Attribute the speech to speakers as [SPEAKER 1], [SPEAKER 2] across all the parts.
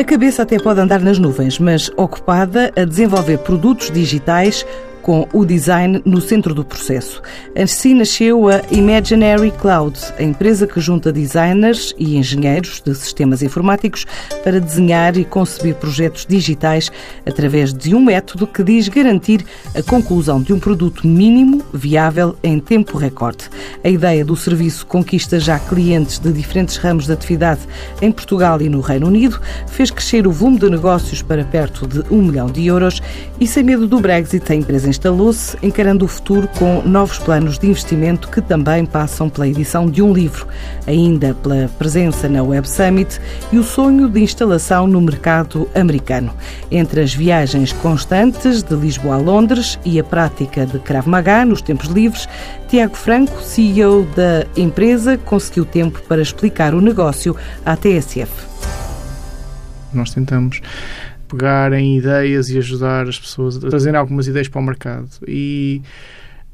[SPEAKER 1] A cabeça até pode andar nas nuvens, mas ocupada a desenvolver produtos digitais com o design no centro do processo. Assim nasceu a Imaginary Cloud, a empresa que junta designers e engenheiros de sistemas informáticos para desenhar e conceber projetos digitais através de um método que diz garantir a conclusão de um produto mínimo viável em tempo recorde. A ideia do serviço conquista já clientes de diferentes ramos de atividade em Portugal e no Reino Unido, fez crescer o volume de negócios para perto de um milhão de euros e, sem medo do Brexit, a empresa instalou-se, encarando o futuro com novos planos de investimento que também passam pela edição de um livro, ainda pela presença na Web Summit e o sonho de instalação no mercado americano. Entre as viagens constantes de Lisboa a Londres e a prática de Krav Maga nos tempos livres, Tiago Franco, CEO da empresa, conseguiu tempo para explicar o negócio à TSF.
[SPEAKER 2] Nós tentamos pegar em ideias e ajudar as pessoas a trazerem algumas ideias para o mercado. E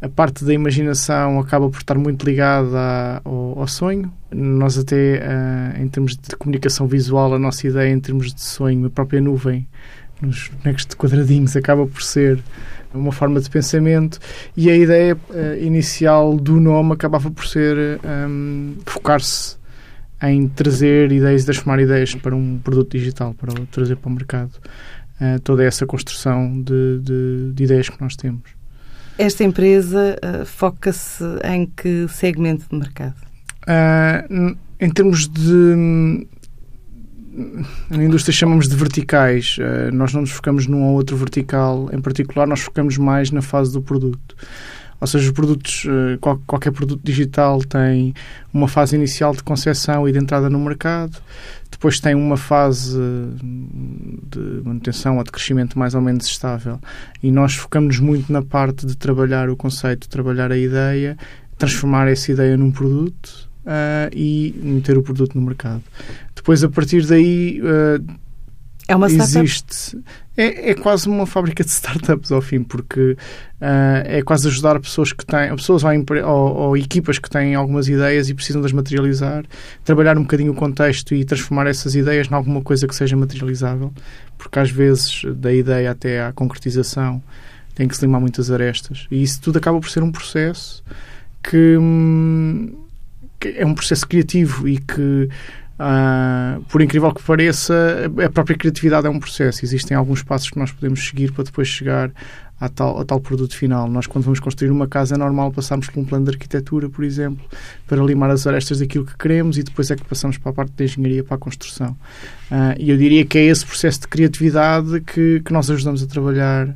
[SPEAKER 2] a parte da imaginação acaba por estar muito ligada ao, ao sonho. Nós até, uh, em termos de comunicação visual, a nossa ideia em termos de sonho, a própria nuvem, nos bonecos de quadradinhos, acaba por ser uma forma de pensamento e a ideia uh, inicial do nome acabava por ser um, focar-se em trazer ideias e transformar ideias para um produto digital, para trazer para o mercado uh, toda essa construção de, de, de, ideias que nós temos.
[SPEAKER 1] Esta empresa uh, foca-se em que segmento de mercado?
[SPEAKER 2] Uh, em termos de. Na indústria chamamos de verticais. nós não nos focamos num ou outro vertical em particular, nós focamos mais na fase do produto. Ou seja, os produtos, eh, qualquer produto digital tem uma fase inicial de concepção e de entrada no mercado, depois tem uma fase de manutenção ou de crescimento mais ou menos estável. E nós focamos muito na parte de trabalhar o conceito, trabalhar a ideia, transformar essa ideia num produto uh, e meter o produto no mercado. Depois, a partir daí. Uh,
[SPEAKER 1] é uma
[SPEAKER 2] existe. É, é, quase uma fábrica de startups ao fim porque uh, é quase ajudar pessoas que têm pessoas ou, ou, ou, equipas que têm algumas ideias e precisam de as materializar trabalhar um bocadinho o contexto e transformar essas ideias em alguma coisa que seja materializável porque às vezes da ideia até à concretização tem que se limar muitas arestas. E isso tudo acaba por ser um processo que, hum, que é um processo criativo e que Uh, por incrível que pareça, a própria criatividade é um processo. Existem alguns passos que nós podemos seguir para depois chegar a tal, a tal produto final. Nós, quando vamos construir uma casa, é normal passarmos por um plano de arquitetura, por exemplo, para limar as arestas daquilo que queremos e depois é que passamos para a parte da engenharia, para a construção. Uh, e eu diria que é esse processo de criatividade que, que nós ajudamos a trabalhar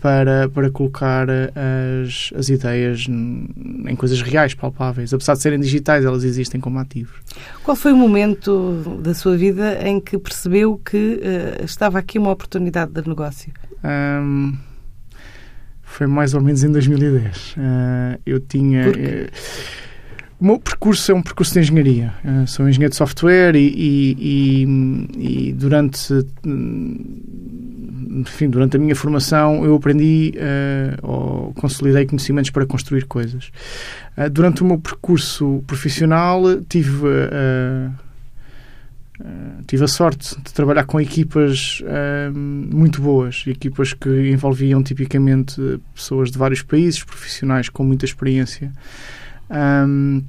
[SPEAKER 2] para, para colocar as, as ideias em coisas reais, palpáveis. Apesar de serem digitais, elas existem como ativos.
[SPEAKER 1] Qual foi o momento da sua vida em que percebeu que uh, estava aqui uma oportunidade de negócio? Um,
[SPEAKER 2] foi mais ou menos em 2010. Uh, ah, eu tinha. O meu percurso é um percurso de engenharia. Uh, sou engenheiro de software e, e, e, e durante enfim, durante a minha formação eu aprendi uh, ou consolidei conhecimentos para construir coisas. Uh, durante o meu percurso profissional tive uh, tive a sorte de trabalhar com equipas muito boas, equipas que envolviam tipicamente pessoas de vários países, profissionais com muita experiência. Um,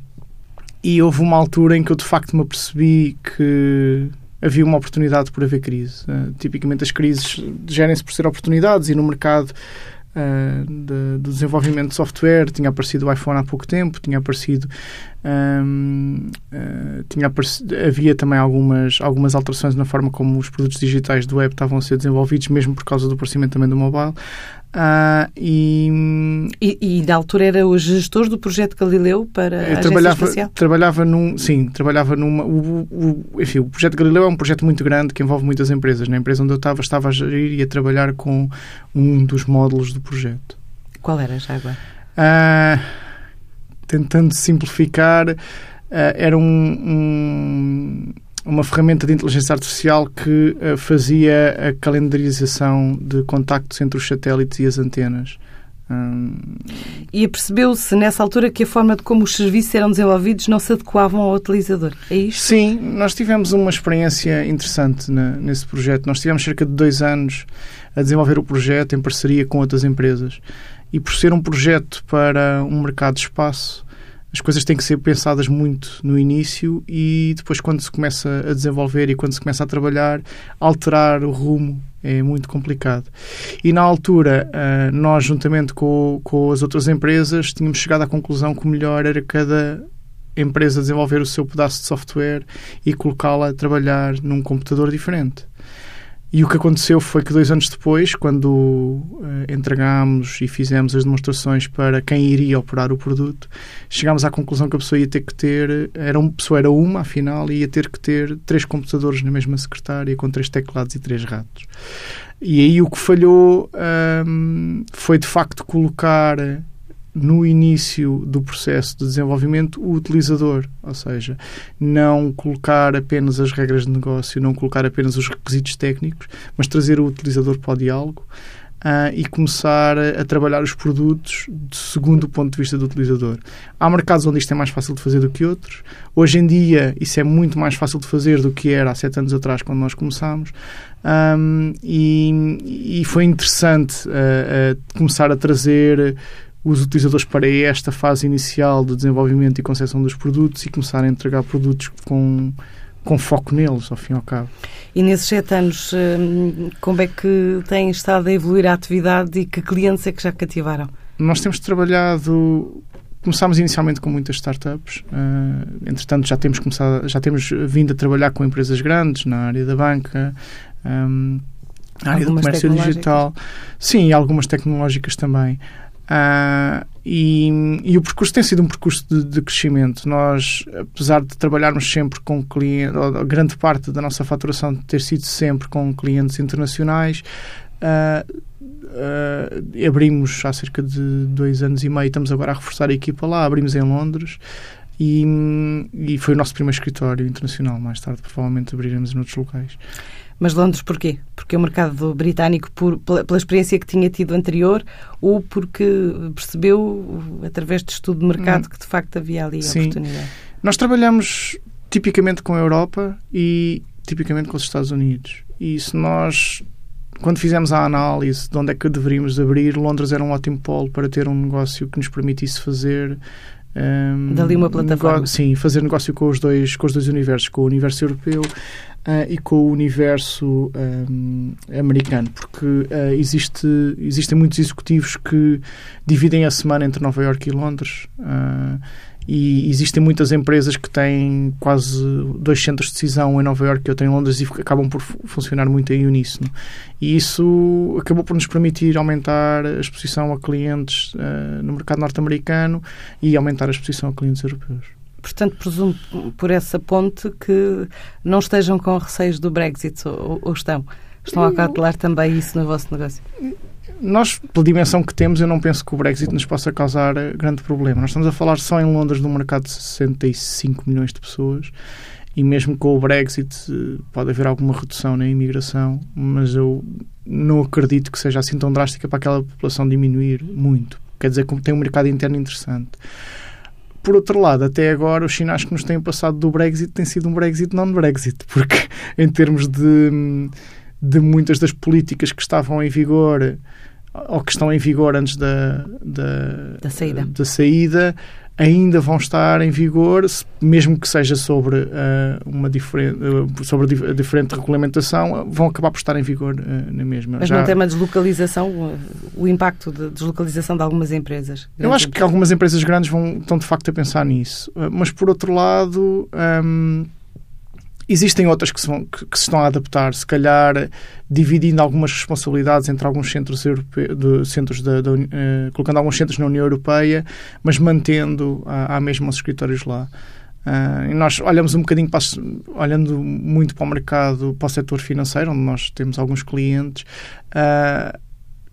[SPEAKER 2] e houve uma altura em que eu de facto me apercebi que havia uma oportunidade por haver crise. Uh, tipicamente as crises gerem-se por ser oportunidades e no mercado uh, de, do desenvolvimento de software tinha aparecido o iPhone há pouco tempo, tinha aparecido um, uh, tinha havia também algumas, algumas alterações na forma como os produtos digitais do web estavam a ser desenvolvidos, mesmo por causa do aparecimento também do mobile. Uh,
[SPEAKER 1] e, e, e, na altura era o gestor do projeto Galileu para a
[SPEAKER 2] trabalhava, espacial? Trabalhava num, sim, trabalhava numa. O, o, enfim, o projeto Galileu é um projeto muito grande que envolve muitas empresas. Na empresa onde eu estava, estava a gerir e a trabalhar com um dos módulos do projeto.
[SPEAKER 1] Qual era já agora?
[SPEAKER 2] Uh, tentando simplificar, uh, era um, um uma ferramenta de inteligência artificial que uh, fazia a calendarização de contactos entre os satélites e as antenas
[SPEAKER 1] E percebeu-se nessa altura que a forma de como os serviços eram desenvolvidos não se adequavam ao utilizador. É isto?
[SPEAKER 2] Sim, nós tivemos uma experiência interessante na, nesse projeto. Nós tivemos cerca de dois anos a desenvolver o projeto em parceria com outras empresas. E por ser um projeto para um mercado de espaço, as coisas têm que ser pensadas muito no início e depois, quando se começa a desenvolver e quando se começa a trabalhar, alterar o rumo é muito complicado. E na altura, eh, nós, juntamente com, com as outras empresas, tínhamos chegado à conclusão que o melhor era cada empresa desenvolver o seu pedaço de software e colocá-la a trabalhar num computador diferente. E o que aconteceu foi que dois anos depois, quando uh, entregámos e fizemos as demonstrações para quem iria operar o produto, chegámos à conclusão que a pessoa ia ter que ter, era uma pessoa era uma, afinal, e ia ter que ter três computadores na mesma secretária com três teclados e três ratos. E aí o que falhou um, foi de facto colocar no início do processo de desenvolvimento o utilizador, ou seja, não colocar apenas as regras de negócio, não colocar apenas os requisitos técnicos, mas trazer o utilizador para o diálogo uh, e começar a, trabalhar os produtos segundo o ponto de vista do utilizador. Há mercados onde isto é mais fácil de fazer do que outros. Hoje em dia isso é muito mais fácil de fazer do que era há sete anos atrás quando nós começámos. Um, e, e, foi interessante uh, uh, começar a trazer os utilizadores para esta fase inicial de desenvolvimento e concepção dos produtos e começar a entregar produtos com, com foco neles, ao fim e ao cabo.
[SPEAKER 1] E nesses sete anos, hum, como é que tem estado a evoluir a atividade e que clientes é que já cativaram?
[SPEAKER 2] Nós temos trabalhado Começámos inicialmente com muitas startups, uh, entretanto já temos começado, já temos vindo a trabalhar com empresas grandes na área da banca, um, na área do comércio digital, sim, e algumas tecnológicas também. Uh, e, e, o percurso tem sido um percurso de, de, crescimento. Nós, apesar de trabalharmos sempre com clientes, grande parte da nossa faturação ter sido sempre com clientes internacionais, uh, uh, abrimos há cerca de dois anos e meio, estamos agora a reforçar a equipa lá, abrimos em Londres. E, e foi o nosso primeiro escritório internacional. Mais tarde, provavelmente, abriremos em outros locais.
[SPEAKER 1] Mas Londres porquê? Porque o mercado britânico, por, pela, experiência que tinha tido anterior, ou porque percebeu, através de estudo de mercado, hum. que de facto havia ali Sim. oportunidade?
[SPEAKER 2] Nós trabalhamos tipicamente com a Europa e tipicamente com os Estados Unidos. E se nós, quando fizemos a análise de onde é que deveríamos abrir, Londres era um ótimo polo para ter um negócio que nos permitisse fazer
[SPEAKER 1] um, Dali uma plataforma.
[SPEAKER 2] sim, fazer negócio com os dois, com os dois universos, com o universo europeu uh, e com o universo um, americano, porque uh, existe, existem muitos executivos que dividem a semana entre Nova York e Londres. Uh, e existem muitas empresas que têm quase dois centros de decisão em Nova York e outro em Londres e acabam por funcionar muito em uníssono. E isso acabou por nos permitir aumentar a exposição a clientes uh, no mercado norte-americano e aumentar a exposição a clientes europeus.
[SPEAKER 1] Portanto, presumo por essa ponte que não estejam com receios do Brexit ou, ou estão? Estão a cautelar também isso no vosso negócio?
[SPEAKER 2] Nós, pela dimensão que temos, eu não penso que o Brexit nos possa causar grande problema. Nós estamos a falar só em Londres de um mercado de 65 milhões de pessoas e mesmo com o Brexit pode haver alguma redução na imigração, mas eu não acredito que seja assim tão drástica para aquela população diminuir muito. Quer dizer que tem um mercado interno interessante. Por outro lado, até agora, os sinais que nos têm passado do Brexit têm sido um Brexit não-Brexit, porque em termos de, de muitas das políticas que estavam em vigor ou que estão em vigor antes da, da,
[SPEAKER 1] da saída.
[SPEAKER 2] Da saída ainda vão estar em vigor, mesmo que seja sobre uh, uma diferente, uh, sobre a diferente regulamentação, vão acabar por estar em vigor uh, na mesma.
[SPEAKER 1] Mas Já... não tem uma deslocalização, o impacto de deslocalização de algumas empresas?
[SPEAKER 2] Eu acho que algumas empresas grandes vão, estão de facto a pensar nisso. mas por outro lado. Um, Existem outras que se, vão, que, que se, estão a adaptar, se calhar dividindo algumas responsabilidades entre alguns centros europeus, centros da, uh, colocando alguns centros na União Europeia, mas mantendo a, a mesma os escritórios lá. Uh, e nós olhamos um bocadinho, para, olhando muito para o mercado, para o setor financeiro, onde nós temos alguns clientes, uh,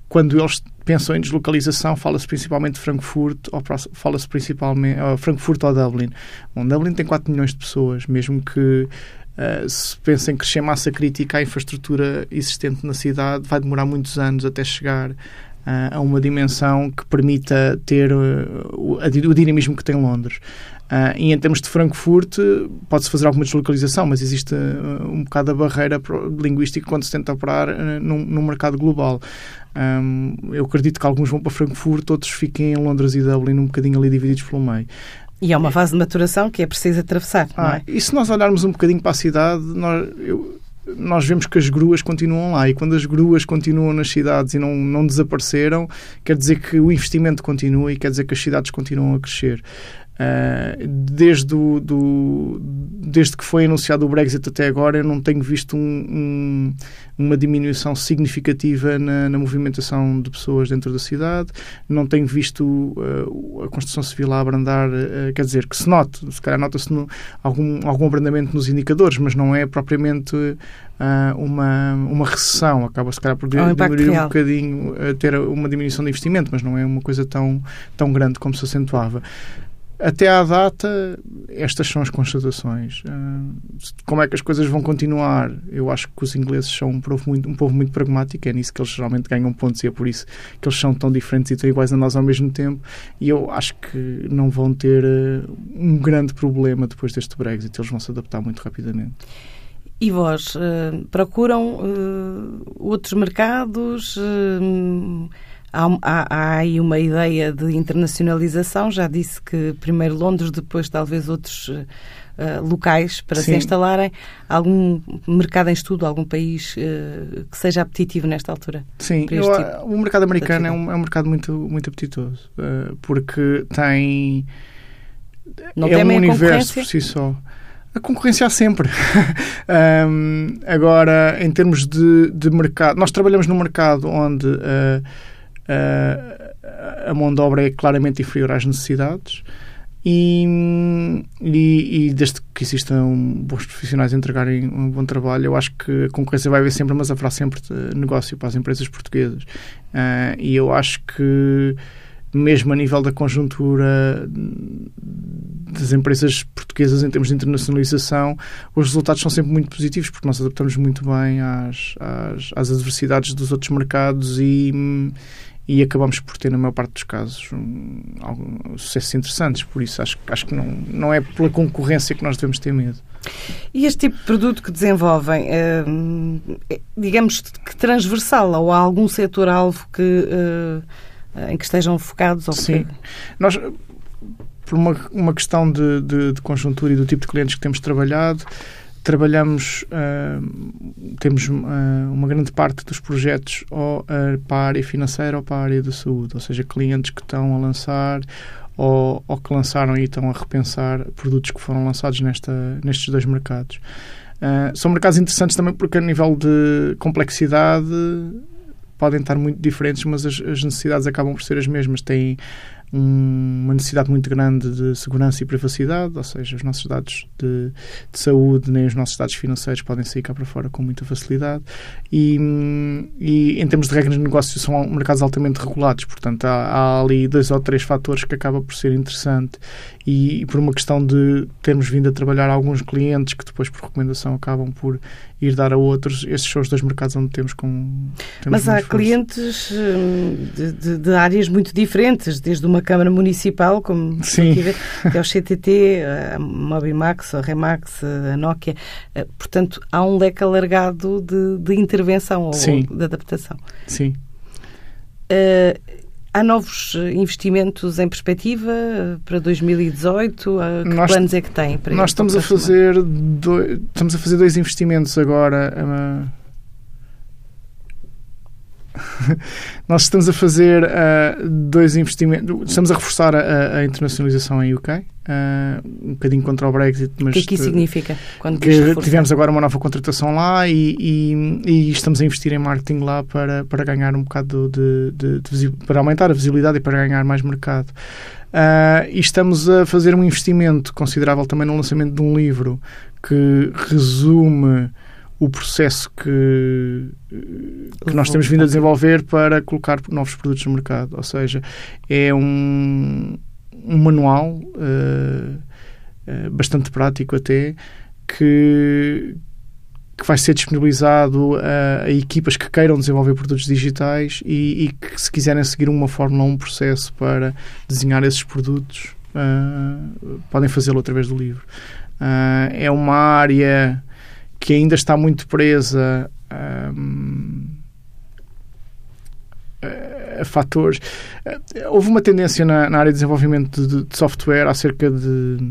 [SPEAKER 2] quando eles pensam em deslocalização, fala-se principalmente de Frankfurt ou fala-se principalmente uh, Frankfurt ou Dublin. Bom, Dublin tem 4 milhões de pessoas, mesmo que Uh, se pensa em crescer massa crítica à infraestrutura existente na cidade, vai demorar muitos anos até chegar a uma dimensão que permita ter o, o dinamismo que tem Londres. Uh, e em termos de Frankfurt, pode-se fazer alguma deslocalização, mas existe uh, um bocado a barreira linguística quando se tenta operar uh, num, num, mercado global. Um, eu acredito que alguns vão para Frankfurt, outros fiquem em Londres e Dublin, um bocadinho ali divididos pelo meio.
[SPEAKER 1] E é uma fase de maturação que é preciso atravessar, ah, é?
[SPEAKER 2] E se nós olharmos um bocadinho para a cidade, nós, eu, nós vemos que as gruas continuam lá e quando as gruas continuam nas cidades e não, não desapareceram, quer dizer que o investimento continua e quer dizer que as cidades continuam a crescer. Uh, desde, o, do, desde que foi anunciado o Brexit até agora, eu não tenho visto um, um, uma diminuição significativa na, na, movimentação de pessoas dentro da cidade, não tenho visto uh, a construção civil a abrandar, uh, quer dizer, que se note, se calhar nota-se algum, algum abrandamento nos indicadores, mas não é propriamente uma, uma recessão, acaba se calhar por
[SPEAKER 1] um diminuir
[SPEAKER 2] um bocadinho, ter uma diminuição de investimento, mas não é uma coisa tão, tão grande como se acentuava. Até à data, estas são as constatações. Ah, como é que as coisas vão continuar? Eu acho que os ingleses são um povo muito, um povo muito pragmático, é nisso que eles geralmente ganham pontos e é por isso que eles são tão diferentes e tão iguais a nós ao mesmo tempo. E eu acho que não vão ter ah, um grande problema depois deste Brexit, eles vão se adaptar muito rapidamente.
[SPEAKER 1] E vós, uh, procuram outros mercados? Há, há, há aí uma ideia de internacionalização. Já disse que primeiro Londres, depois talvez outros uh, locais para Sim. se instalarem. Algum mercado em estudo, algum país uh, que seja apetitivo nesta altura?
[SPEAKER 2] Sim, eu, tipo o mercado americano é um, é um mercado muito, muito apetitoso, uh, porque tem.
[SPEAKER 1] Não
[SPEAKER 2] é um universo por si só. A concorrência há sempre. um, agora, em termos de, de mercado, nós trabalhamos num mercado onde uh, a mão de obra é claramente inferior às necessidades. E, e, e, desde que existam bons profissionais a entregarem um bom trabalho, eu acho que a concorrência vai haver sempre, mas haverá sempre negócio para as empresas portuguesas. Uh, e eu acho que, mesmo a nível da conjuntura das empresas portuguesas em termos de internacionalização, os resultados são sempre muito positivos, porque nós adaptamos muito bem às, às, às adversidades dos outros mercados e e acabamos por ter, na maior parte dos casos, um, algum, sucessos interessantes. Por isso, acho, acho que não, não é pela concorrência que nós devemos ter medo.
[SPEAKER 1] E este tipo de produto que desenvolvem, é, digamos que transversal ou há algum setor-alvo que, é, em que estejam focados? Ou
[SPEAKER 2] Sim. Que... Nós, por uma, uma questão de, de, de conjuntura e do tipo de clientes que temos trabalhado, trabalhamos, uh, temos uh, uma grande parte dos projetos ou uh, para a área financeira ou para a área da saúde, ou seja, clientes que estão a lançar ou, ou, que lançaram e estão a repensar produtos que foram lançados nesta, nestes dois mercados. são mercados interessantes também porque a nível de complexidade podem estar muito diferentes, mas as, as necessidades acabam por ser as mesmas. Têm uma necessidade muito grande de segurança e privacidade, ou seja, os nossos dados de, de, saúde nem os nossos dados financeiros podem sair cá para fora com muita facilidade. E, e em termos de regras de negócio são mercados altamente regulados, portanto há, há ali dois ou três fatores que acaba por ser interessante. E, e por uma questão de termos vindo a trabalhar alguns clientes que depois por recomendação acabam por ir dar a outros, esses são os dois mercados onde temos com
[SPEAKER 1] temos Mas há clientes hum, de, de, de áreas muito diferentes, desde uma Câmara Municipal, como
[SPEAKER 2] Sim.
[SPEAKER 1] Ver, que é o CTT, a Mobimax, a Remax, a Nokia. Eh, portanto, há um leque alargado de, de intervenção ou de adaptação.
[SPEAKER 2] Sim.
[SPEAKER 1] Uh, há novos investimentos em perspectiva para 2018? Que nós, planos é que tem para
[SPEAKER 2] Nós estamos a fazer dois, estamos a fazer dois investimentos agora. Nós estamos a fazer uh, dois investimentos, estamos a reforçar a, a internacionalização em UK, uh, um bocadinho contra o Brexit.
[SPEAKER 1] Mas o que é que isso significa?
[SPEAKER 2] Quando que tivemos agora uma nova contratação lá e, e, e, estamos a investir em marketing lá para, para ganhar um bocado de, de, de para aumentar a visibilidade e para ganhar mais mercado. Uh, e estamos a fazer um investimento considerável também no lançamento de um livro que resume o processo que, que nós temos vindo a desenvolver para colocar novos produtos no mercado. Ou seja, é um, um manual uh, uh, bastante prático até que, que vai ser disponibilizado a, a, equipas que queiram desenvolver produtos digitais e, e, que, se quiserem seguir uma fórmula, um processo para desenhar esses produtos, uh, podem fazê-lo através do livro. É uma área que ainda está muito presa a fatores. Houve uma tendência na, na área de desenvolvimento de, de software há cerca de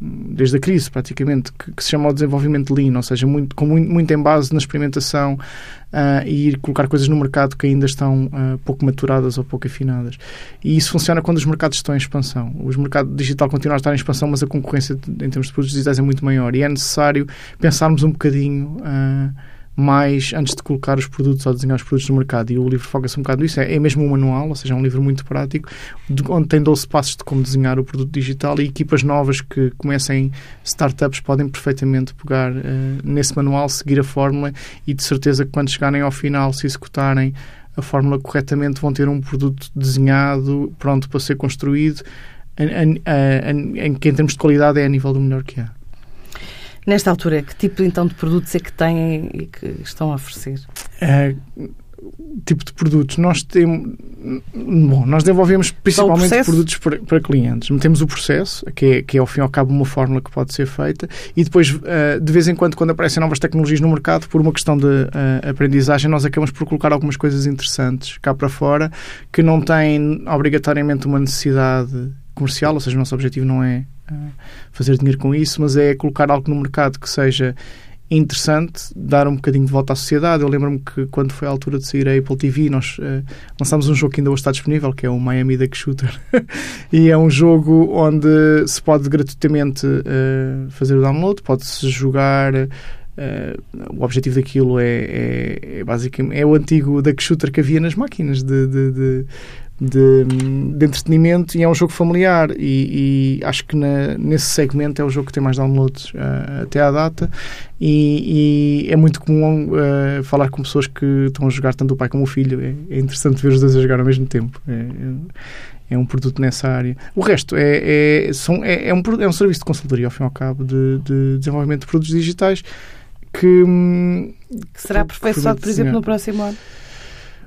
[SPEAKER 2] desde a crise, praticamente, que, que, se chama o desenvolvimento lean, ou seja, muito, com muito, muito em base na experimentação uh, e ir colocar coisas no mercado que ainda estão uh, pouco maturadas ou pouco afinadas. E isso funciona quando os mercados estão em expansão. O mercado digital continua a estar em expansão, mas a concorrência em termos de produtos digitais é muito maior e é necessário pensarmos um bocadinho. Uh, mais antes de colocar os produtos ou desenhar os produtos no mercado. E o livro foca-se um bocado nisso. É, é mesmo um manual, ou seja, é um livro muito prático, de, onde tem 12 passos de como desenhar o produto digital e equipas novas que comecem startups podem perfeitamente pegar uh, nesse manual, seguir a fórmula e de certeza que quando chegarem ao final, se executarem a fórmula corretamente, vão ter um produto desenhado, pronto para ser construído, em, em, em, em que em termos de qualidade é a nível do melhor que há.
[SPEAKER 1] Nesta altura, que tipo então de produtos é que têm e que estão a oferecer?
[SPEAKER 2] É, tipo de produtos. Nós temos. Bom, nós desenvolvemos principalmente produtos para, para, clientes. Temos o processo, que é, que é ao fim e ao cabo uma fórmula que pode ser feita, e depois, eh, de vez em quando, quando aparecem novas tecnologias no mercado, por uma questão de uh, aprendizagem, nós acabamos por colocar algumas coisas interessantes cá para fora que não têm obrigatoriamente uma necessidade comercial, ou seja, o nosso objetivo não é fazer dinheiro com isso, mas é colocar algo no mercado que seja interessante, dar um bocadinho de volta à sociedade. Eu lembro-me que quando foi a altura de sair a Apple TV, nós uh, lançámos um jogo que ainda hoje está disponível, que é o Miami Duck Shooter. e é um jogo onde se pode gratuitamente uh, fazer o download, pode-se jogar. Uh, o objetivo daquilo é, é, é, basicamente é o antigo duck shooter que havia nas máquinas de, de, de de, de, entretenimento e é um jogo familiar. E, e acho que na, nesse segmento é o jogo que tem mais downloads uh, até à data. E, e é muito comum uh, falar com pessoas que estão a jogar tanto o pai como o filho. É, é interessante ver os dois a jogar ao mesmo tempo. É, é, é um produto nessa área. O resto é, é, são, é, é, um, é um serviço de consultoria ao fim e ao cabo de, de desenvolvimento de produtos digitais que, hum,
[SPEAKER 1] que será aperfeiçoado por exemplo no próximo ano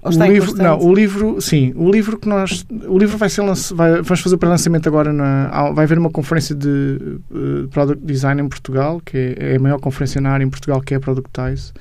[SPEAKER 2] o livro, não, o livro, sim, o livro que nós, o livro vai ser vai, vamos fazer o pré-lançamento agora na, vai haver uma conferência de uh, product design em Portugal, que é, é, a maior conferência na área em Portugal, que é a Productize.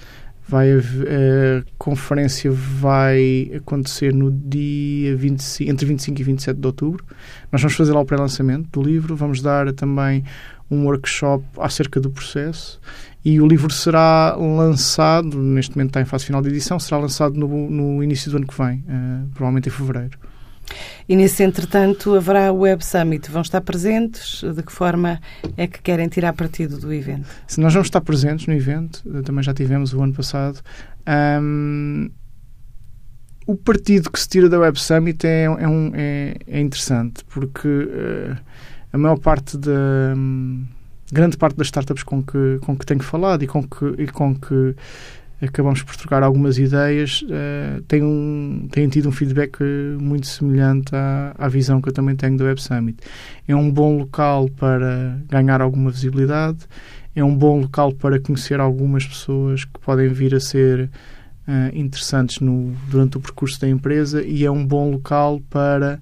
[SPEAKER 2] Vai haver, a conferência vai acontecer no dia 25, entre 25 e 27 de outubro. Nós vamos fazer lá o pré-lançamento do livro, vamos dar também um workshop acerca do processo e o livro será lançado, neste momento está em fase final de edição, será lançado no, no início do ano que vem, uh, provavelmente em fevereiro.
[SPEAKER 1] E nesse entretanto haverá o Web Summit. Vão estar presentes? De que forma é que querem tirar partido do evento?
[SPEAKER 2] Se nós vamos estar presentes no evento, eh, também já tivemos o ano passado. Um, o partido que se tira da Web Summit é, é, um, é, é interessante, porque uh, a maior parte da. Um, grande parte das startups com que, com que tenho falado e com que, e com que acabamos por trocar algumas ideias, uh, têm, um, têm tido um feedback muito semelhante à, à visão que eu também tenho do Web Summit. É um bom local para ganhar alguma visibilidade, é um bom local para conhecer algumas pessoas que podem vir a ser uh, interessantes no, durante o percurso da empresa e é um bom local para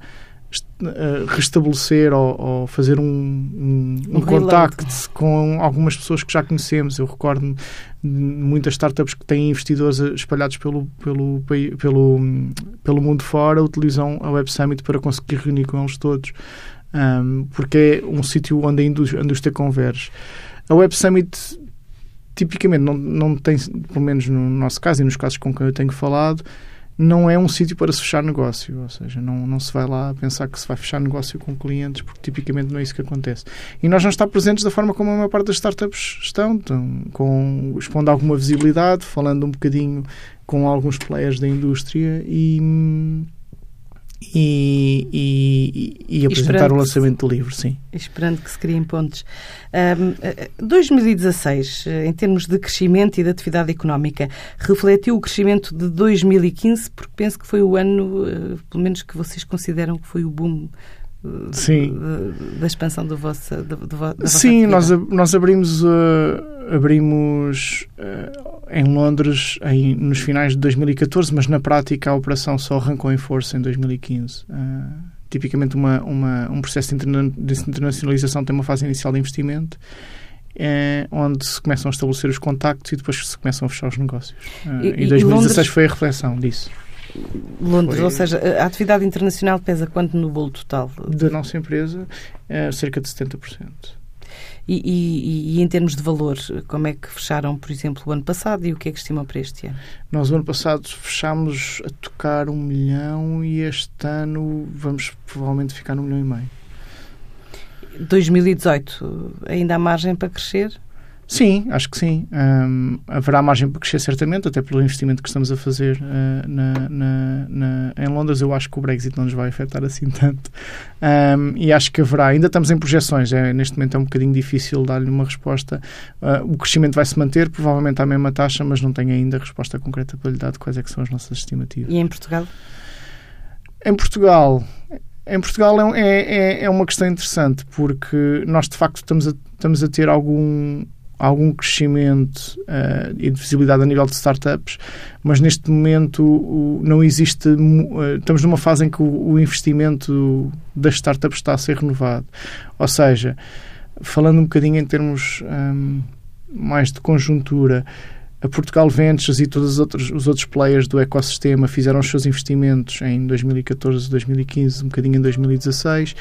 [SPEAKER 2] restabelecer ou, ou fazer um, um, um, um contacto com algumas pessoas que já conhecemos. Eu recordo de muitas startups que têm investidores espalhados pelo, pelo, pelo, pelo mundo fora utilizam a Web Summit para conseguir reunir com eles todos, um, porque é um sítio onde a indústria, a indústria converge. A Web Summit tipicamente não, não tem, pelo menos no nosso caso e nos casos com quem eu tenho falado, não é um sítio para se fechar negócio, ou seja, não, não se vai lá pensar que se vai fechar negócio com clientes, porque tipicamente não é isso que acontece. E nós não estamos presentes da forma como a maior parte das startups estão, então, com, expondo alguma visibilidade, falando um bocadinho com alguns players da indústria e, e, e, e apresentar o lançamento do livro, sim.
[SPEAKER 1] Esperando que se criem pontos. Um, 2016, em termos de crescimento e de atividade económica, refletiu o crescimento de 2015, porque penso que foi o ano, eh, pelo menos que vocês consideram que foi o boom Sim. da expansão do vosso, do, do, da
[SPEAKER 2] Sim, nós, nós abrimos, uh, abrimos uh, em Londres em, nos finais de 2014, mas na prática a operação só arrancou em força em 2015. Uh, tipicamente uma, uma, um processo de internacionalização tem uma fase inicial de investimento é, onde se começam a estabelecer os contactos e depois se começam a fechar os negócios. E, e 2016 Londres... foi a reflexão disso.
[SPEAKER 1] Londres, foi... ou seja, a atividade internacional pesa quanto no bolo total?
[SPEAKER 2] Da nossa empresa, é cerca de 70%.
[SPEAKER 1] E, e, e, em termos de valor, como é que fecharam, por exemplo, o ano passado e o que é que estimam para este ano?
[SPEAKER 2] Nós, o ano passado, fechámos a tocar um milhão e este ano vamos provavelmente ficar num milhão e meio.
[SPEAKER 1] 2018, ainda há margem para crescer?
[SPEAKER 2] Sim, acho que sim. Um, haverá margem para crescer certamente, até pelo investimento que estamos a fazer uh, na, na, na, em Londres. Eu acho que o Brexit não nos vai afetar assim tanto. Um, e acho que haverá, ainda estamos em projeções, é, neste momento é um bocadinho difícil dar-lhe uma resposta. Uh, o crescimento vai se manter, provavelmente à mesma taxa, mas não tenho ainda resposta concreta para lhe dar de quais é que são as nossas estimativas.
[SPEAKER 1] E em Portugal?
[SPEAKER 2] Em Portugal, em Portugal é, é, é, é uma questão interessante porque nós de facto estamos a, estamos a ter algum algum crescimento uh, e de visibilidade a nível de startups, mas neste momento não existe. Uh, estamos numa fase em que o, o, investimento das startups está a ser renovado. Ou seja, falando um bocadinho em termos um, ehm, mais de conjuntura, a Portugal Ventures e todos os outros, os outros players do ecossistema fizeram os seus investimentos em 2014, 2015, um bocadinho em 2016.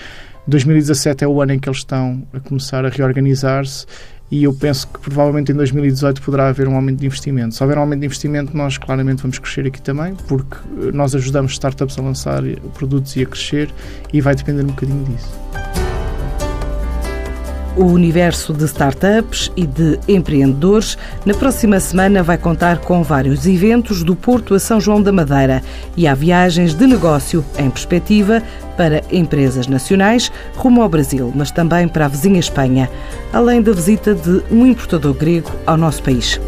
[SPEAKER 2] 2017 é o ano em que eles estão a começar a reorganizar-se e eu penso que provavelmente em 2018 poderá haver um aumento de investimento. Se houver um aumento de investimento, nós claramente vamos crescer aqui também, porque nós ajudamos startups a lançar produtos e a crescer e vai depender um bocadinho disso.
[SPEAKER 1] O universo de startups e de empreendedores na próxima semana vai contar com vários eventos do Porto a São João da Madeira e há viagens de negócio em perspectiva para empresas nacionais rumo ao Brasil, mas também para a vizinha Espanha, além da visita de um importador grego ao nosso país.